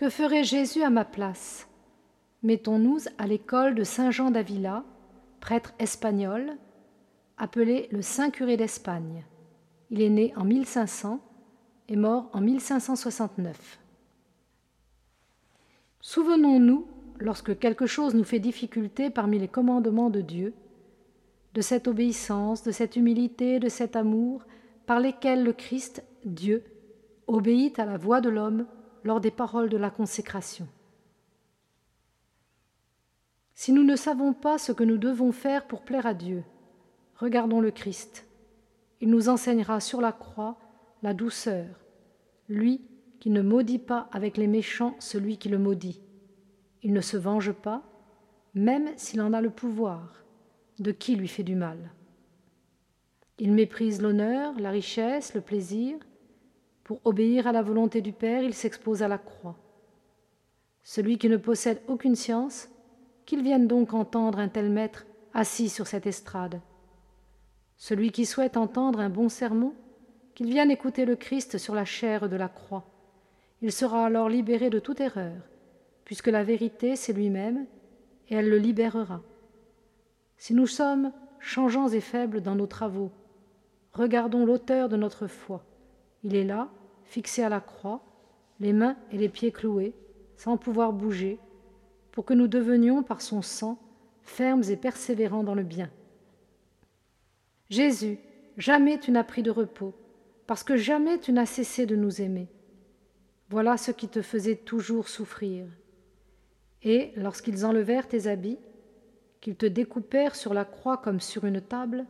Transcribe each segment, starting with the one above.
Que ferait Jésus à ma place? Mettons-nous à l'école de Saint Jean d'Avila, prêtre espagnol, appelé le Saint curé d'Espagne. Il est né en 1500 et mort en 1569. Souvenons-nous, lorsque quelque chose nous fait difficulté parmi les commandements de Dieu, de cette obéissance, de cette humilité, de cet amour par lesquels le Christ, Dieu, obéit à la voix de l'homme lors des paroles de la consécration. Si nous ne savons pas ce que nous devons faire pour plaire à Dieu, regardons le Christ. Il nous enseignera sur la croix la douceur, lui qui ne maudit pas avec les méchants celui qui le maudit. Il ne se venge pas, même s'il en a le pouvoir, de qui lui fait du mal? Il méprise l'honneur, la richesse, le plaisir. Pour obéir à la volonté du Père, il s'expose à la croix. Celui qui ne possède aucune science, qu'il vienne donc entendre un tel maître assis sur cette estrade. Celui qui souhaite entendre un bon sermon, qu'il vienne écouter le Christ sur la chair de la croix. Il sera alors libéré de toute erreur, puisque la vérité, c'est lui-même, et elle le libérera. Si nous sommes changeants et faibles dans nos travaux, regardons l'auteur de notre foi. Il est là, fixé à la croix, les mains et les pieds cloués, sans pouvoir bouger, pour que nous devenions par son sang fermes et persévérants dans le bien. Jésus, jamais tu n'as pris de repos, parce que jamais tu n'as cessé de nous aimer. Voilà ce qui te faisait toujours souffrir. Et lorsqu'ils enlevèrent tes habits, qu'ils te découpèrent sur la croix comme sur une table,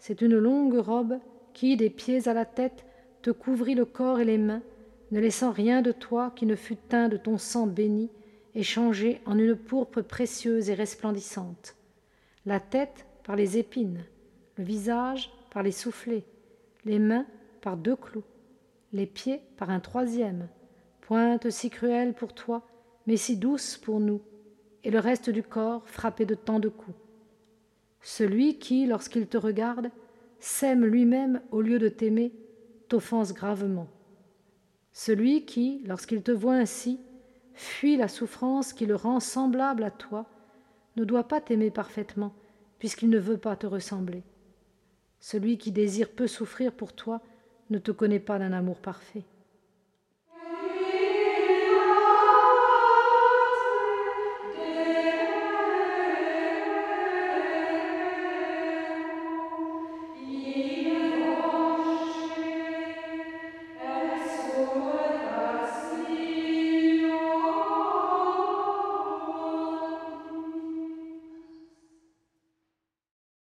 c'est une longue robe qui, des pieds à la tête, te couvrit le corps et les mains, ne laissant rien de toi qui ne fût teint de ton sang béni et changé en une pourpre précieuse et resplendissante. La tête par les épines, le visage par les soufflets, les mains par deux clous, les pieds par un troisième, pointe si cruelle pour toi, mais si douce pour nous, et le reste du corps frappé de tant de coups. Celui qui, lorsqu'il te regarde, s'aime lui-même au lieu de t'aimer, t'offense gravement. Celui qui, lorsqu'il te voit ainsi, fuit la souffrance qui le rend semblable à toi, ne doit pas t'aimer parfaitement, puisqu'il ne veut pas te ressembler. Celui qui désire peu souffrir pour toi ne te connaît pas d'un amour parfait.